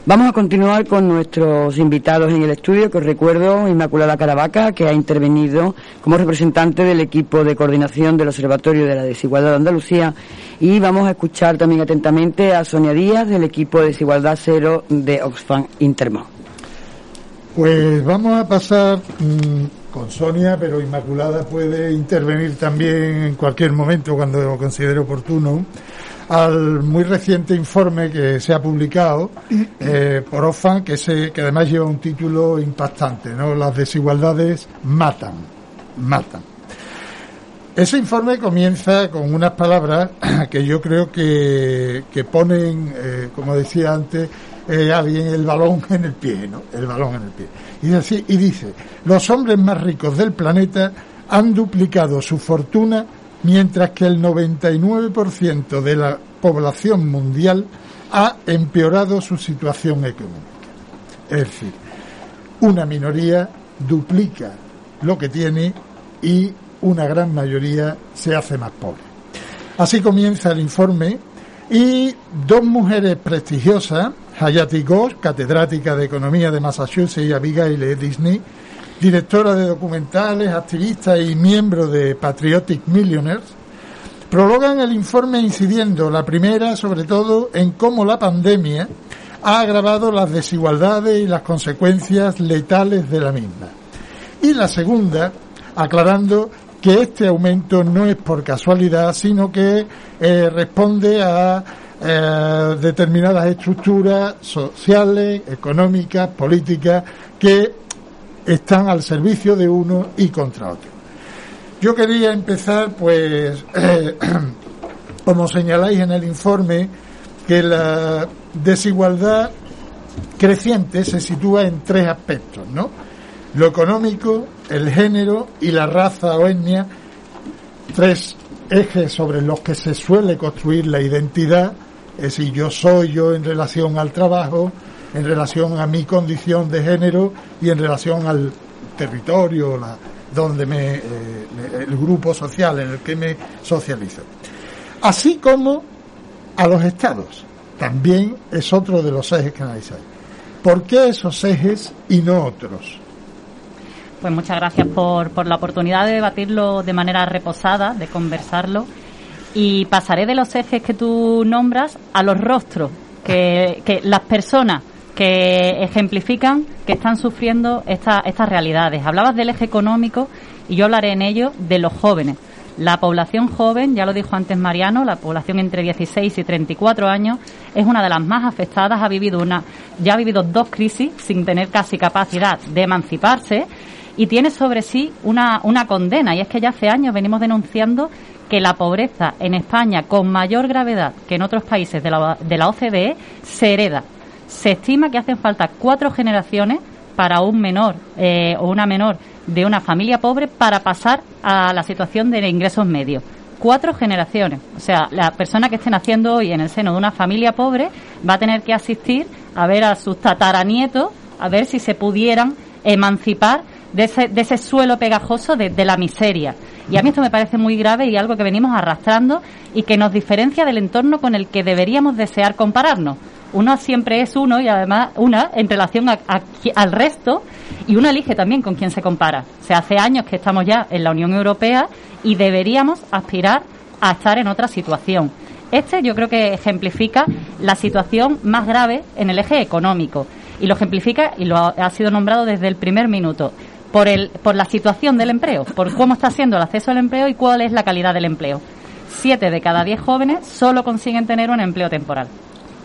Vamos a continuar con nuestros invitados en el estudio, que os recuerdo, Inmaculada Caravaca, que ha intervenido como representante del equipo de coordinación del Observatorio de la Desigualdad de Andalucía, y vamos a escuchar también atentamente a Sonia Díaz, del equipo de Desigualdad Cero de Oxfam Intermo. Pues vamos a pasar mm, con Sonia, pero Inmaculada puede intervenir también en cualquier momento cuando lo considere oportuno al muy reciente informe que se ha publicado eh, por OFAN, que, se, que además lleva un título impactante, ¿no? Las desigualdades matan, matan. Ese informe comienza con unas palabras que yo creo que, que ponen, eh, como decía antes, eh, alguien el balón en el pie, ¿no? El balón en el pie. Y, y dice, los hombres más ricos del planeta han duplicado su fortuna mientras que el 99% de la población mundial ha empeorado su situación económica. Es decir, una minoría duplica lo que tiene y una gran mayoría se hace más pobre. Así comienza el informe y dos mujeres prestigiosas, Hayati Ghosh, catedrática de Economía de Massachusetts, y Abigail Disney, directora de documentales, activista y miembro de Patriotic Millionaires, prologan el informe incidiendo, la primera sobre todo, en cómo la pandemia ha agravado las desigualdades y las consecuencias letales de la misma. Y la segunda, aclarando que este aumento no es por casualidad, sino que eh, responde a eh, determinadas estructuras sociales, económicas, políticas, que están al servicio de uno y contra otro. Yo quería empezar, pues, como señaláis en el informe, que la desigualdad creciente se sitúa en tres aspectos, ¿no? Lo económico, el género y la raza o etnia, tres ejes sobre los que se suele construir la identidad, es decir, yo soy yo en relación al trabajo, en relación a mi condición de género y en relación al territorio, donde me, eh, el grupo social en el que me socializo. Así como a los estados, también es otro de los ejes que analizáis. ¿Por qué esos ejes y no otros? Pues muchas gracias por, por la oportunidad de debatirlo de manera reposada, de conversarlo. Y pasaré de los ejes que tú nombras a los rostros que, que las personas que ejemplifican que están sufriendo esta, estas realidades. Hablabas del eje económico y yo hablaré en ello de los jóvenes. La población joven, ya lo dijo antes Mariano, la población entre 16 y 34 años es una de las más afectadas, ha vivido una, ya ha vivido dos crisis sin tener casi capacidad de emanciparse y tiene sobre sí una, una condena y es que ya hace años venimos denunciando que la pobreza en España con mayor gravedad que en otros países de la, de la OCDE se hereda se estima que hacen falta cuatro generaciones para un menor eh, o una menor de una familia pobre para pasar a la situación de ingresos medios. Cuatro generaciones. O sea, la persona que esté naciendo hoy en el seno de una familia pobre va a tener que asistir a ver a sus tataranietos, a ver si se pudieran emancipar de ese, de ese suelo pegajoso de, de la miseria. Y a mí esto me parece muy grave y algo que venimos arrastrando y que nos diferencia del entorno con el que deberíamos desear compararnos Uno siempre es uno y además una en relación al resto y uno elige también con quién se compara. Se hace años que estamos ya en la Unión Europea y deberíamos aspirar a estar en otra situación. Este yo creo que ejemplifica la situación más grave en el eje económico y lo ejemplifica y lo ha, sido nombrado desde el primer minuto por, el, por la situación del empleo, por cómo está siendo el acceso al empleo y cuál es la calidad del empleo. Siete de cada diez jóvenes solo consiguen tener un empleo temporal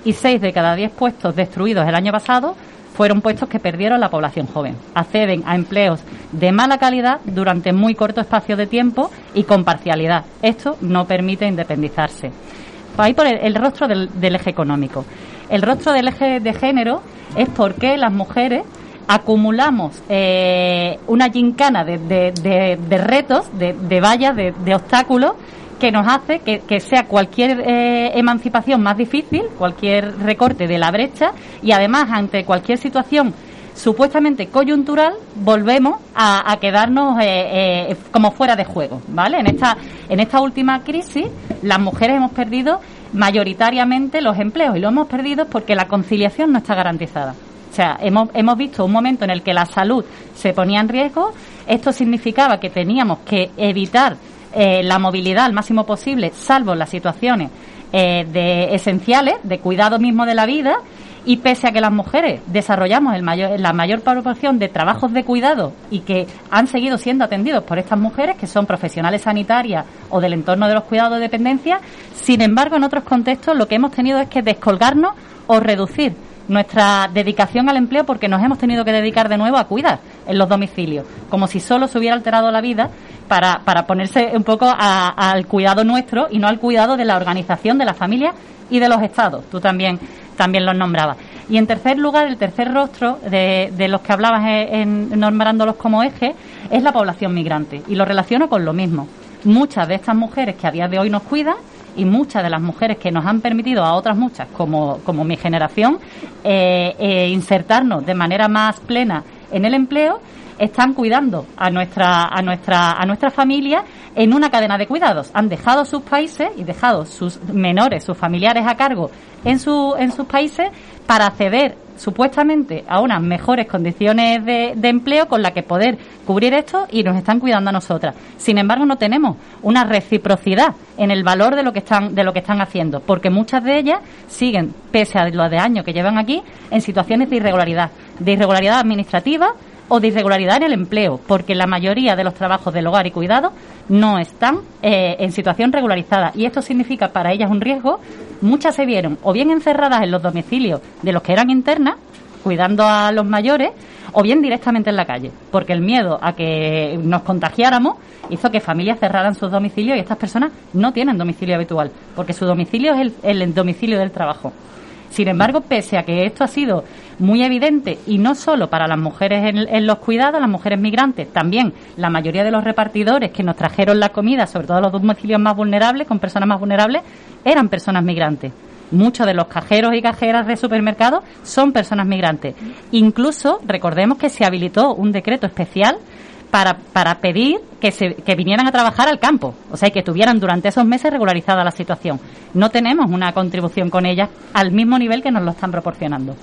y seis de cada diez puestos destruidos el año pasado fueron puestos que perdieron la población joven. Acceden a empleos de mala calidad durante muy corto espacio de tiempo y con parcialidad. Esto no permite independizarse. Ahí por el, rostro del, eje económico. El rostro del eje de género es porque las mujeres acumulamos eh, una gincana de, de, retos, de, vallas, de, obstáculos que nos hace que, sea cualquier eh, emancipación más difícil, cualquier recorte de la brecha y además ante cualquier situación supuestamente coyuntural volvemos a, quedarnos eh, eh, como fuera de juego, ¿vale? En esta en esta última crisis las mujeres hemos perdido mayoritariamente los empleos y lo hemos perdido porque la conciliación no está garantizada. O sea, hemos, hemos visto un momento en el que la salud se ponía en riesgo. Esto significaba que teníamos que evitar eh, la movilidad al máximo posible, salvo las situaciones eh, de esenciales, de cuidado mismo de la vida, y pese a que las mujeres desarrollamos el mayor, la mayor proporción de trabajos de cuidado y que han seguido siendo atendidos por estas mujeres, que son profesionales sanitarias o del entorno de los cuidados de dependencia, sin embargo, en otros contextos lo que hemos tenido es que descolgarnos o reducir nuestra dedicación al empleo porque nos hemos tenido que dedicar de nuevo a cuidar en los domicilios, como si solo se hubiera alterado la vida para, para ponerse un poco al cuidado nuestro y no al cuidado de la organización de la familia y de los estados. Tú también, también los nombrabas. Y en tercer lugar, el tercer rostro de, de los que hablabas en, nombrándolos como eje es la población migrante. Y lo relaciono con lo mismo. Muchas de estas mujeres que a día de hoy nos cuidan y muchas de las mujeres que nos han permitido a otras muchas, como, como mi generación, eh, eh, insertarnos de manera más plena en el empleo, están cuidando a nuestra, a nuestra, a nuestra familia en una cadena de cuidados. Han dejado sus países y dejado sus menores, sus familiares a cargo en, su, en sus países para acceder supuestamente a unas mejores condiciones de, empleo con la que poder cubrir esto y nos están cuidando a nosotras. Sin embargo, no tenemos una reciprocidad en el valor de lo que están de lo que están haciendo, porque muchas de ellas siguen, pese a los de años que llevan aquí, en situaciones de irregularidad, de irregularidad administrativa o de irregularidad en el empleo, porque la mayoría de los trabajos del hogar y cuidado no están eh, en situación regularizada. Y esto significa para ellas un riesgo. Muchas se vieron o bien encerradas en los domicilios de los que eran internas, cuidando a los mayores, o bien directamente en la calle, porque el miedo a que nos contagiáramos hizo que familias cerraran sus domicilios y estas personas no tienen domicilio habitual, porque su domicilio es el, el domicilio del trabajo. Sin embargo, pese a que esto ha sido muy evidente y no solo para las mujeres en, los cuidados, las mujeres migrantes, también la mayoría de los repartidores que nos trajeron la comida, sobre todo los domicilios más vulnerables, con personas más vulnerables, eran personas migrantes. Muchos de los cajeros y cajeras de supermercados son personas migrantes. Incluso recordemos que se habilitó un decreto especial para, para pedir que, se, que vinieran a trabajar al campo, o sea, que tuvieran durante esos meses regularizada la situación. No tenemos una contribución con ellas al mismo nivel que nos lo están proporcionando.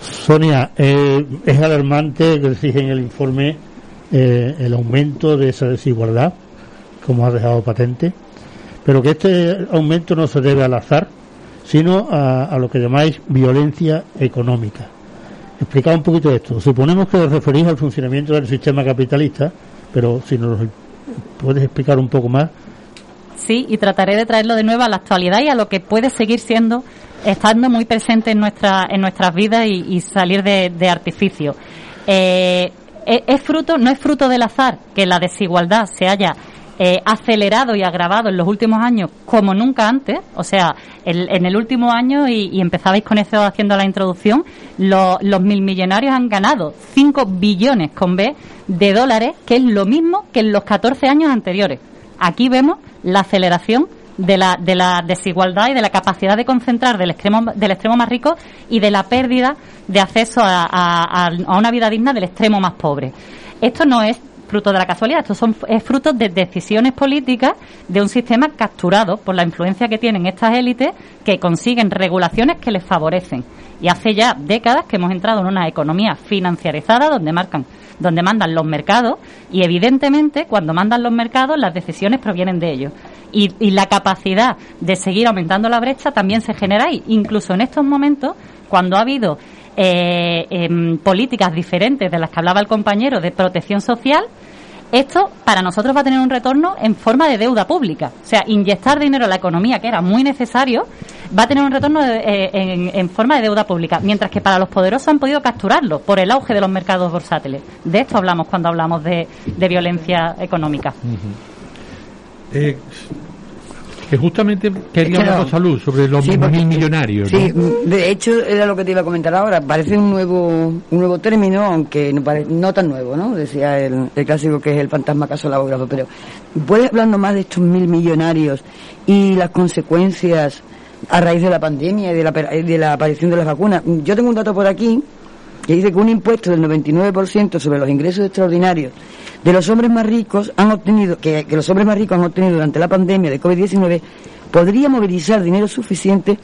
Sonia, eh, es alarmante que decís en el informe eh, el aumento de esa desigualdad, como ha dejado patente, pero que este aumento no se debe al azar, sino a, a lo que llamáis violencia económica. Explicad un poquito esto. Suponemos que os referís al funcionamiento del sistema capitalista, pero si nos puedes explicar un poco más. Sí, y trataré de traerlo de nuevo a la actualidad y a lo que puede seguir siendo, estando muy presente en, nuestra, en nuestras vidas y, salir de, artificio. Eh, es fruto, no es fruto del azar que la desigualdad se haya eh, acelerado y agravado en los últimos años como nunca antes. O sea, en el último año, y, empezabais con eso haciendo la introducción, los mil millonarios han ganado 5 billones con B de dólares, que es lo mismo que en los 14 años anteriores. Aquí vemos la aceleración de la, de la desigualdad y de la capacidad de concentrar del extremo, del extremo más rico y de la pérdida de acceso a una vida digna del extremo más pobre. Esto no es fruto de la casualidad, estos son es fruto de decisiones políticas de un sistema capturado por la influencia que tienen estas élites que consiguen regulaciones que les favorecen. Y hace ya décadas que hemos entrado en una economía financiarizada donde marcan donde mandan los mercados y evidentemente cuando mandan los mercados las decisiones provienen de ellos. Y, y la capacidad de seguir aumentando la brecha también se genera ahí. Incluso en estos momentos, cuando ha habido eh, em, políticas diferentes de las que hablaba el compañero de protección social, esto para nosotros va a tener un retorno en forma de deuda pública. O sea, inyectar dinero a la economía, que era muy necesario, va a tener un retorno eh, en, forma de deuda pública. Mientras que para los poderosos han podido capturarlo por el auge de los mercados bursátiles. De esto hablamos cuando hablamos de, violencia económica. Eh, que justamente quería que hablar salud sobre los Sí, mil millonarios. ¿no? Sí, de hecho era lo que te iba a comentar ahora. Parece un nuevo un nuevo término, aunque no, pare- no tan nuevo, ¿no? Decía el, el clásico que es el fantasma casolabógrafo. Pero ¿puedes hablarnos más de estos mil millonarios y las consecuencias a raíz de la pandemia y de la, per- de la aparición de las vacunas? Yo tengo un dato por aquí que dice que un impuesto del 99% sobre los ingresos extraordinarios de los hombres más ricos han obtenido, que, los hombres más ricos han obtenido durante la pandemia de COVID-19, podría movilizar dinero suficiente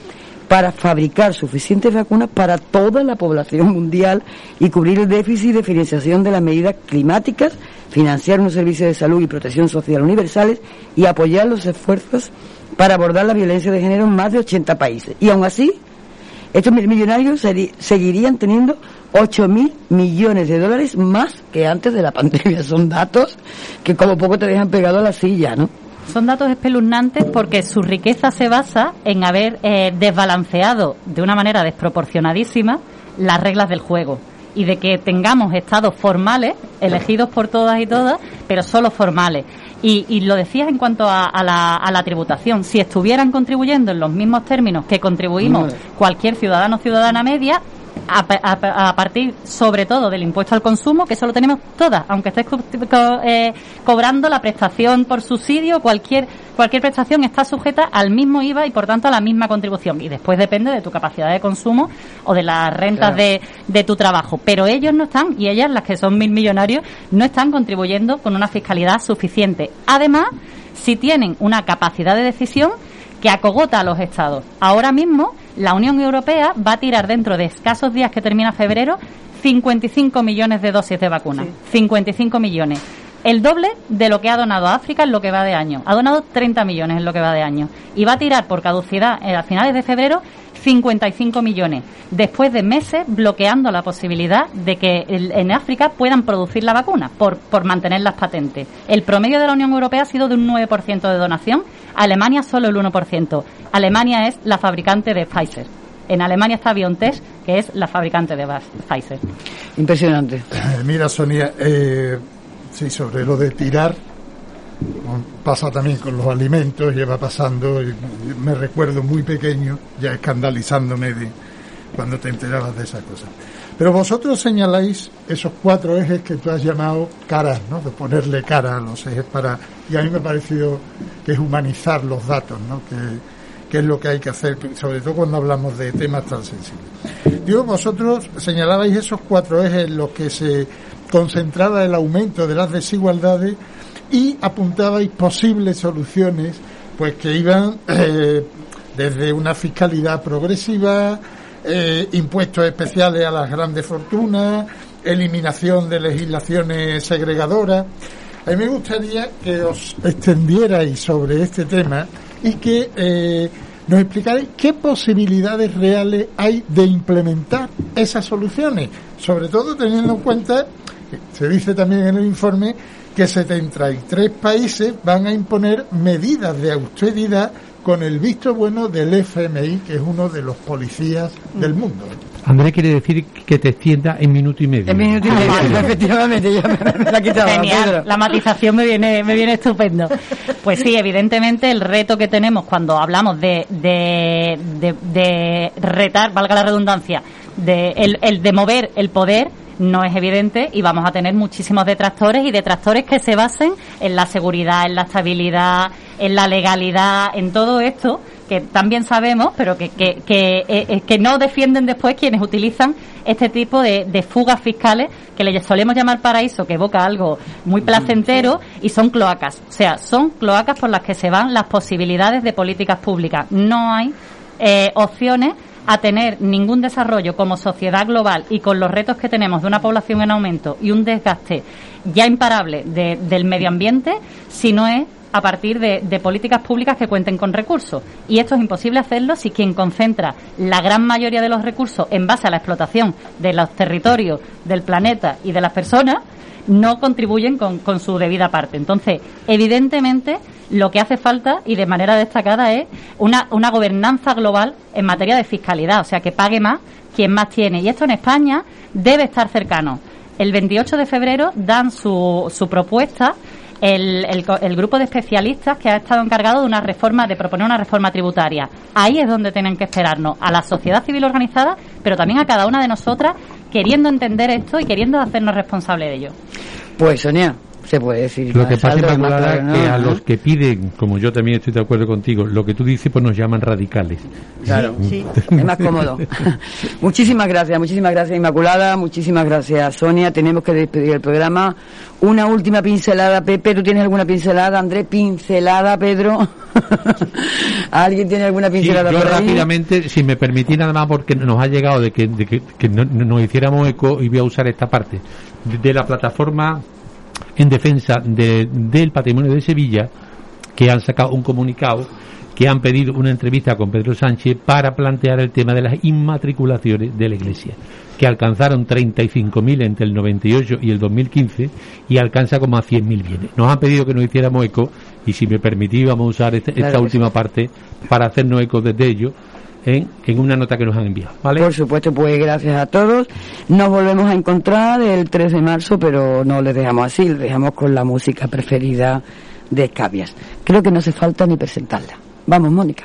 para fabricar suficientes vacunas para toda la población mundial y cubrir el déficit de financiación de las medidas climáticas, financiar unos servicios de salud y protección social universales y apoyar los esfuerzos para abordar la violencia de género en más de 80 países. Y aún así, estos mil millonarios seguirían teniendo 8 mil millones de dólares más que antes de la pandemia. Son datos que como poco te dejan pegado a la silla, ¿no? Son datos espeluznantes porque su riqueza se basa en haber eh, desbalanceado de una manera desproporcionadísima las reglas del juego y de que tengamos estados formales elegidos por todas y todas, pero solo formales. Y, y lo decías en cuanto a, a la, a la tributación. Si estuvieran contribuyendo en los mismos términos que contribuimos cualquier ciudadano o ciudadana media, a, a a partir sobre todo del impuesto al consumo, que eso lo tenemos todas, aunque estés co- co- eh, cobrando la prestación por subsidio, cualquier cualquier prestación está sujeta al mismo IVA y por tanto a la misma contribución. Y después depende de tu capacidad de consumo o de las rentas Claro. de, de tu trabajo. Pero ellos no están, y ellas, las que son mil millonarios, no están contribuyendo con una fiscalidad suficiente. Además, si tienen una capacidad de decisión que acogota a los estados. Ahora mismo, la Unión Europea va a tirar dentro de escasos días que termina febrero 55 millones de dosis de vacunas. 55 millones. El doble de lo que ha donado a África en lo que va de año. Ha donado 30 millones en lo que va de año. Y va a tirar por caducidad eh, a finales de febrero 55 millones, después de meses bloqueando la posibilidad de que el- en África puedan producir la vacuna por, por mantener las patentes. El promedio de la Unión Europea ha sido de un 9% de donación, Alemania solo el 1%. Alemania es la fabricante de Pfizer. En Alemania está BioNTech, que es la fabricante de Pfizer. Impresionante. Eh, Mira, Sonia, eh, sí, sobre lo de tirar, pasa también con los alimentos, lleva pasando, me recuerdo muy pequeño, ya escandalizándome de cuando te enterabas de esas cosas. Pero vosotros señaláis esos cuatro ejes que tú has llamado caras, ¿no? De ponerle cara a los ejes para... Y a mí me ha parecido que es humanizar los datos, ¿no? Que, que es lo que hay que hacer, sobre todo cuando hablamos de temas tan sensibles. Digo, vosotros señalabais esos cuatro ejes en los que se concentraba el aumento de las desigualdades y apuntabais posibles soluciones, pues que iban eh, desde una fiscalidad progresiva, eh, impuestos especiales a las grandes fortunas, eliminación de legislaciones segregadoras. A mí me gustaría que os extendierais sobre este tema y que eh, nos explicarais qué posibilidades reales hay de implementar esas soluciones, sobre todo teniendo en cuenta, se dice también en el informe, que 73 países van a imponer medidas de austeridad con el visto bueno del FMI, que es uno de los policías del mundo. Andrés quiere decir que te extienda en minuto y medio. En minuto y medio, efectivamente, ya me, me la quitaba. Genial, Pedro. la matización me viene, me viene estupendo. Pues sí, evidentemente el reto que tenemos cuando hablamos de, de, de, de retar, valga la redundancia, de el, el de mover el poder no es evidente y vamos a tener muchísimos detractores y detractores que se basen en la seguridad, en la estabilidad, en la legalidad, en todo esto que también sabemos, pero que, que, que, eh, eh, que no defienden después quienes utilizan este tipo de, de, fugas fiscales que le solemos llamar paraíso, que evoca algo muy placentero, y son cloacas. O sea, son cloacas por las que se van las posibilidades de políticas públicas. No hay eh, opciones a tener ningún desarrollo como sociedad global y con los retos que tenemos de una población en aumento y un desgaste ya imparable de, del medio ambiente si no es a partir de, de, políticas públicas que cuenten con recursos. Y esto es imposible hacerlo si quien concentra la gran mayoría de los recursos en base a la explotación de los territorios, del planeta y de las personas no contribuyen con, con su debida parte. Entonces, evidentemente, lo que hace falta y de manera destacada es una, una gobernanza global en materia de fiscalidad, o sea, que pague más quien más tiene. Y esto en España debe estar cercano. El 28 de febrero dan su, su propuesta el, el, el, grupo de especialistas que ha estado encargado de una reforma, de proponer una reforma tributaria. Ahí es donde tienen que esperarnos, a la sociedad civil organizada, pero también a cada una de nosotras, queriendo entender esto y queriendo hacernos responsables de ello. Pues Sonia, se puede decir. Lo que pasa, Inmaculada, es que a los que piden, como yo también estoy de acuerdo contigo, lo que tú dices, pues nos llaman radicales. Claro, sí. es más cómodo. muchísimas gracias, muchísimas gracias Inmaculada, muchísimas gracias Sonia. Tenemos que despedir el programa. Una última pincelada, Pepe. ¿Tú tienes alguna pincelada, André? Pincelada, Pedro. ¿Alguien tiene alguna pincelada sí, yo por ahí? rápidamente, si me permitís nada más, porque nos ha llegado de que, de que, que no, nos hiciéramos eco y voy a usar esta parte de, de la plataforma en defensa de, del patrimonio de Sevilla, que han sacado un comunicado que han pedido una entrevista con Pedro Sánchez para plantear el tema de las inmatriculaciones de la Iglesia, que alcanzaron 35.000 entre el 98 y el 2015 y alcanza como a 100.000 bienes. Nos han pedido que nos hiciéramos eco y si me permitís vamos a usar este, esta claro última sí. parte para hacernos eco desde ello en, en, una nota que nos han enviado. ¿vale? Por supuesto, pues gracias a todos. Nos volvemos a encontrar el 3 de marzo, pero no les dejamos así, les dejamos con la música preferida de Cavias. Creo que no hace falta ni presentarla. Vamos, Mónica.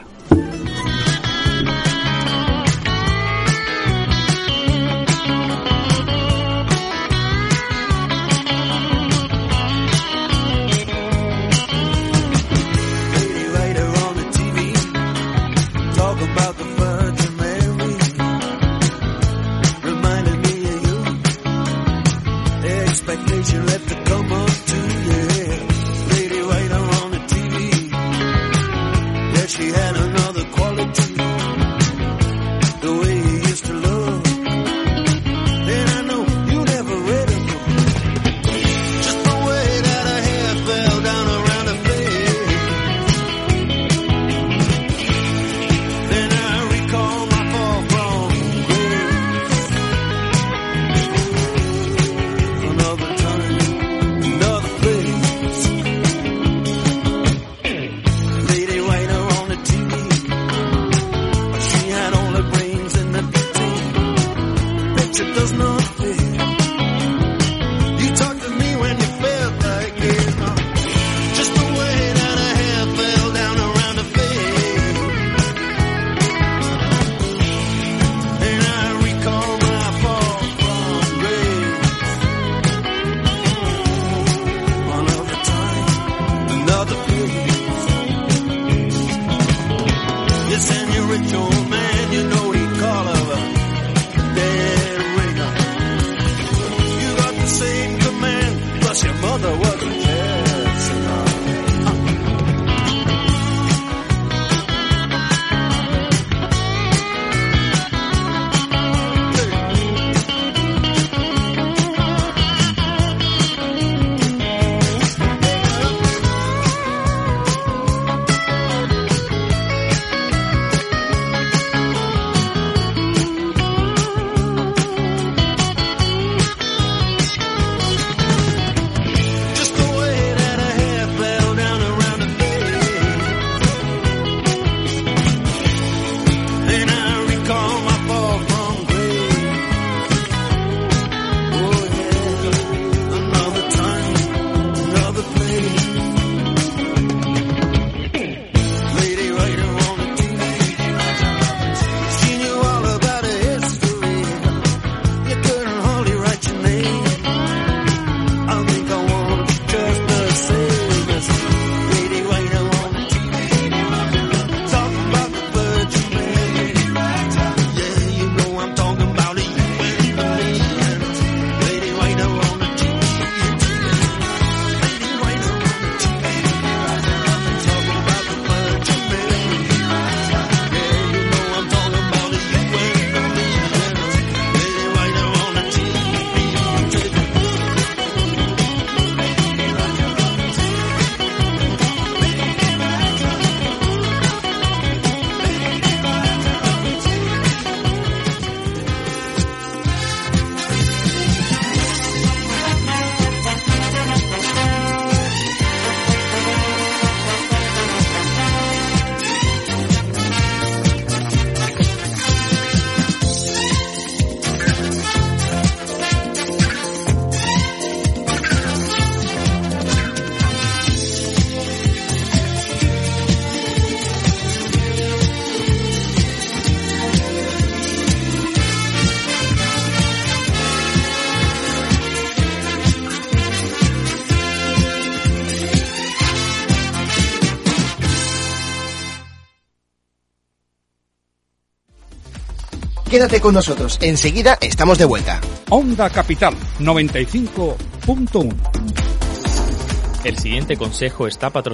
Quédate con nosotros, enseguida estamos de vuelta. Onda Capital 95.1 El siguiente consejo está patrocinado